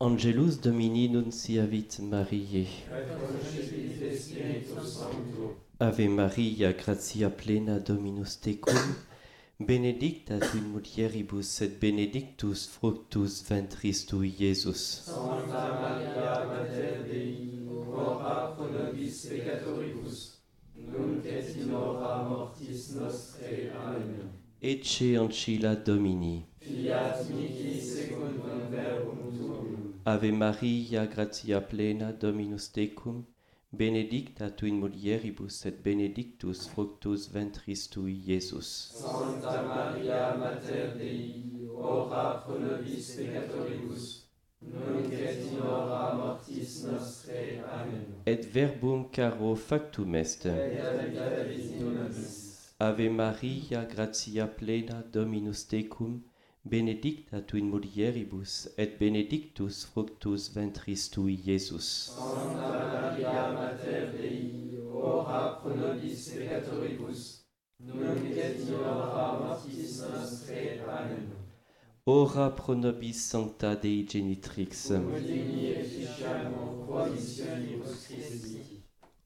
Angelus Domini nunciavit Mariae. Ave Maria, gratia plena Dominus tecum, benedicta tu in mulieribus et benedictus fructus ventris tui, Iesus. Santa Maria, Mater Dei, ora pro nobis peccatoribus, nunc et in hora mortis nostrae. Amen. Ecce ancilla Domini. Fiat mihi. Ave Maria, gratia plena, Dominus tecum, benedicta tu in mulieribus et benedictus fructus ventris tui, Iesus. Sancta Maria, Mater Dei, ora pro nobis peccatoribus, nunc et in hora mortis nostre. Amen. Et verbum caro factum est. Et in nobis. Ave Maria, gratia plena, Dominus tecum, benedicta tu in mulieribus et benedictus fructus ventris tui, Iesus. Santa Maria, Mater Dei, ora pro nobis peccatoribus, nunc et in hora mortis nostrae. Amen. Ora pro nobis sancta Dei genitrix.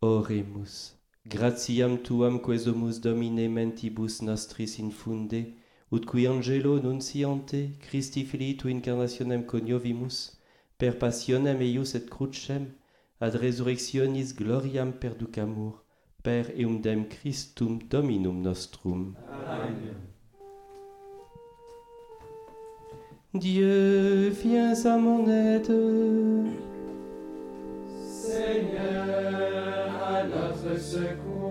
Oremus. Gratiam tuam quesumus Domine mentibus nostris infunde, ut qui angelo nunciante Christi filii tu incarnationem coniovimus, per passionem eius et crucem, ad resurrectionis gloriam perducamur, per eumdem Christum Dominum nostrum. Amen. Dieu, viens à mon aide. Seigneur, à notre secours,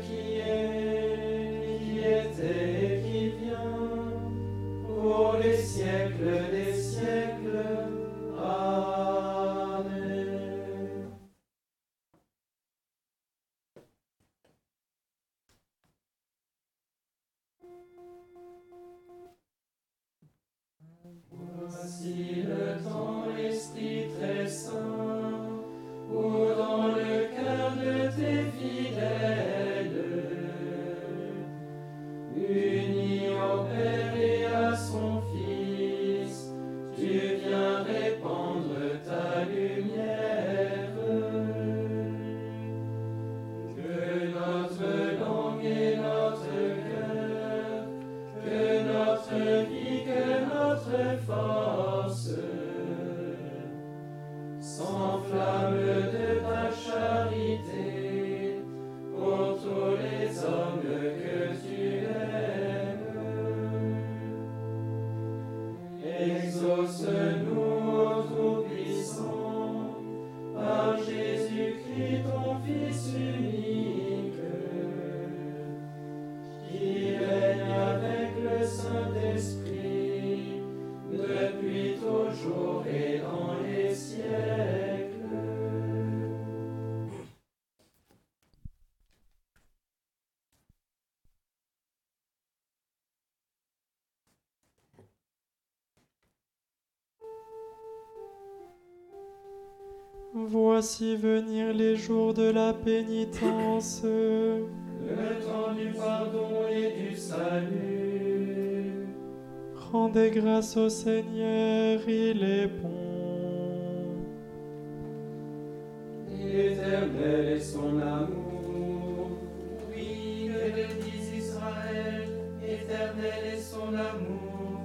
au Voici venir les jours de la pénitence. Le temps du pardon et du salut. Rendez grâce au Seigneur, il est bon. Éternel est son amour. Oui, que le dise Israël, éternel est son amour.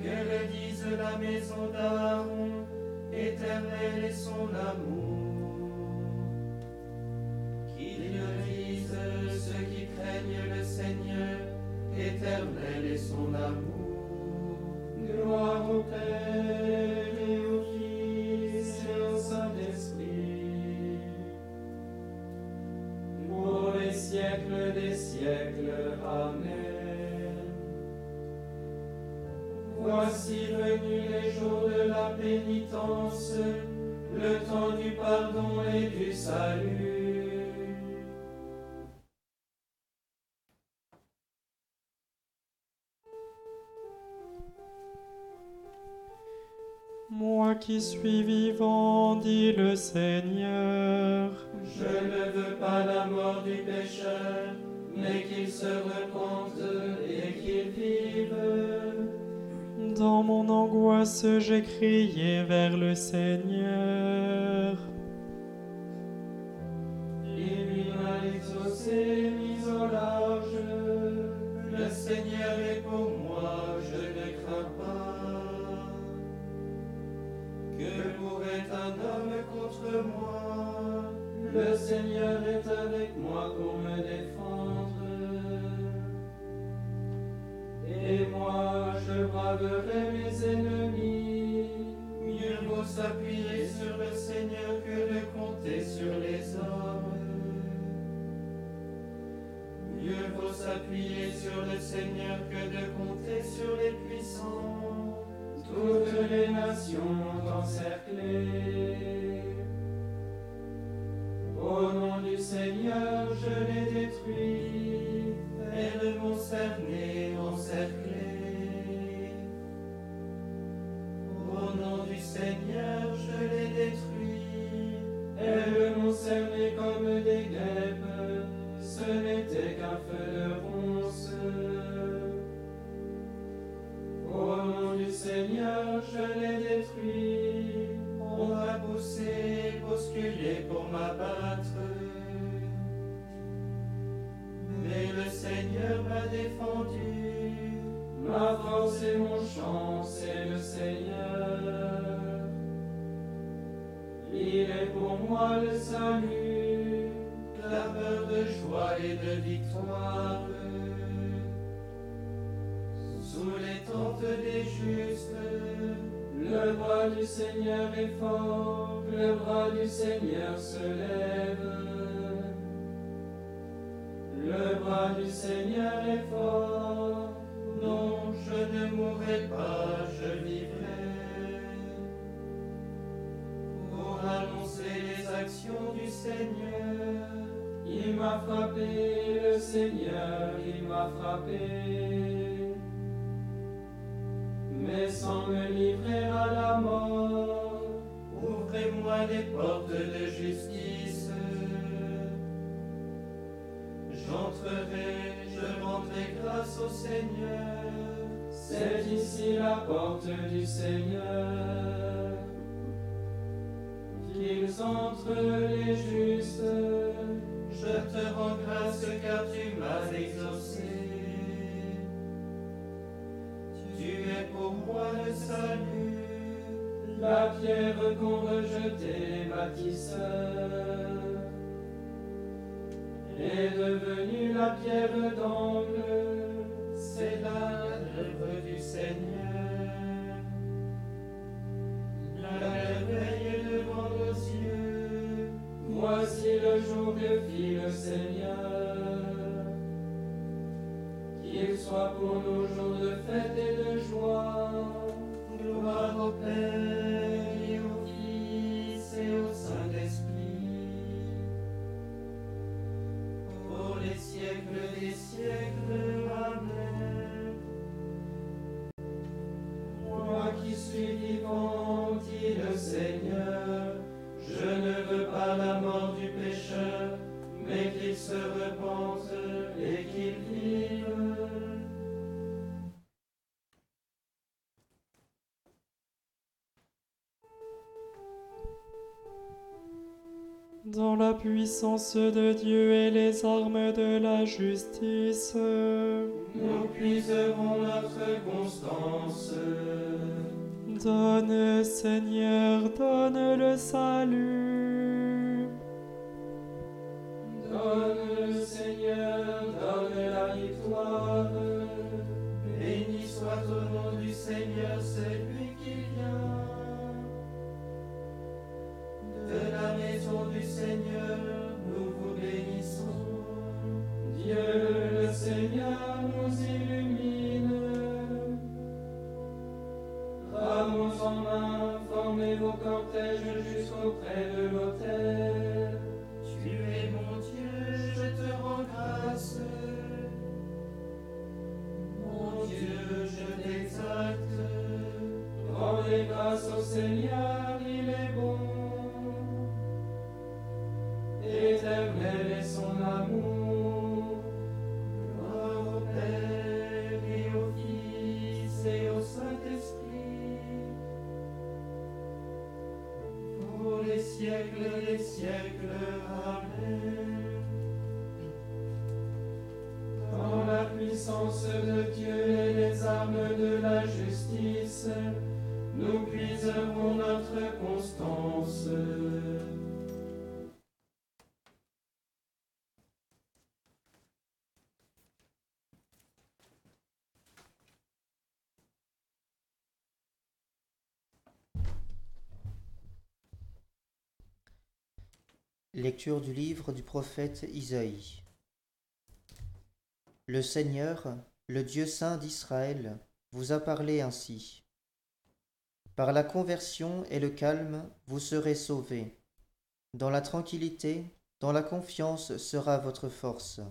Que le dise la maison d'Aaron, éternel est son amour. Voici venus les jours de la pénitence, le temps du pardon et du salut. Moi qui suis vivant, dit le Seigneur, Je ne veux pas la mort du pécheur, mais qu'il se repente dans mon angoisse j'ai crié vers le Seigneur. Il m'a exaucé, mis au large. Le Seigneur est pour moi, je ne crains pas. Que pourrait un homme contre moi Le Seigneur est avec nations je les détruis. On m'a poussé, bousculé pour m'abattre. Mais le Seigneur m'a défendu. Ma force et mon chant, c'est le Seigneur. Il est pour moi le salut, clameur de joie et de victoire. Sous les tentes des justes, le bras du Seigneur est fort, le bras du Seigneur se lève. Le bras du Seigneur est fort, non, je ne mourrai pas, je vivrai. Pour annoncer les actions du Seigneur, il m'a frappé, le Seigneur, il m'a frappé. Sans me livrer à la mort, ouvrez-moi les portes de justice. J'entrerai, je rendrai grâce au Seigneur. C'est ici la porte du Seigneur. Qu'ils entrent les justes. Je te rends grâce car tu m'as exaucé. Pour moi le salut. La pierre qu'ont rejeté les bâtisseurs est devenue la pierre d'angle. Siècles des siècles. Dans la puissance de Dieu et les armes de la justice, Nous puiserons notre constance. donne Seigneur, donne le salut. Siècles des siècles. Amen. Dans la puissance de Dieu et les armes de la justice, nous puiserons notre constance. Lecture du livre du prophète Isaïe. Le Seigneur, le Dieu saint d'Israël, vous a parlé ainsi. Par la conversion et le calme, vous serez sauvés. Dans la tranquillité, dans la confiance sera votre force.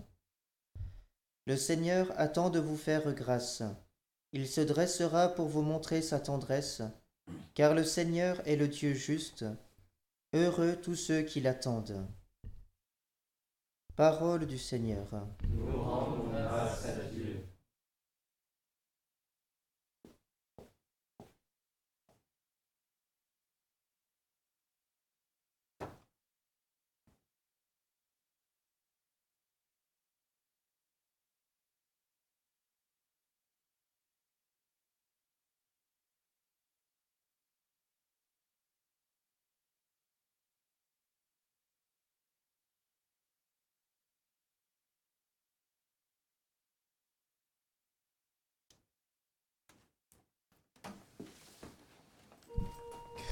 Le Seigneur attend de vous faire grâce. Il se dressera pour vous montrer sa tendresse, car le Seigneur est le Dieu juste. Heureux tous ceux qui l'attendent. Parole du Seigneur. Nous rendons grâce à Dieu.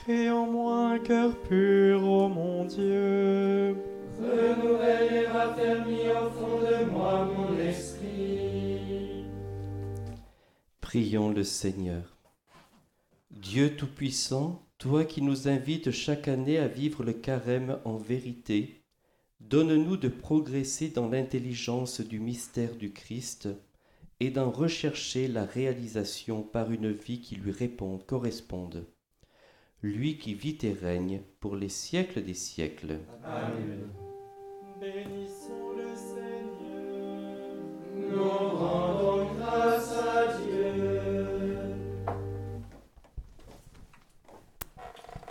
Crée en moi un cœur pur, ô mon Dieu. Renouvelle et raffermis au fond de moi mon esprit. Prions le Seigneur. Dieu Tout-Puissant, toi qui nous invites chaque année à vivre le carême en vérité, donne-nous de progresser dans l'intelligence du mystère du Christ et d'en rechercher la réalisation par une vie qui lui réponde, corresponde lui qui vit et règne pour les siècles des siècles. Amen. Bénissons le Seigneur, nous rendons grâce à Dieu.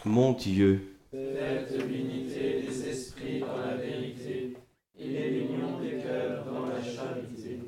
Mon Dieu, faites l'unité des esprits dans la vérité et les l'union des cœurs dans la charité.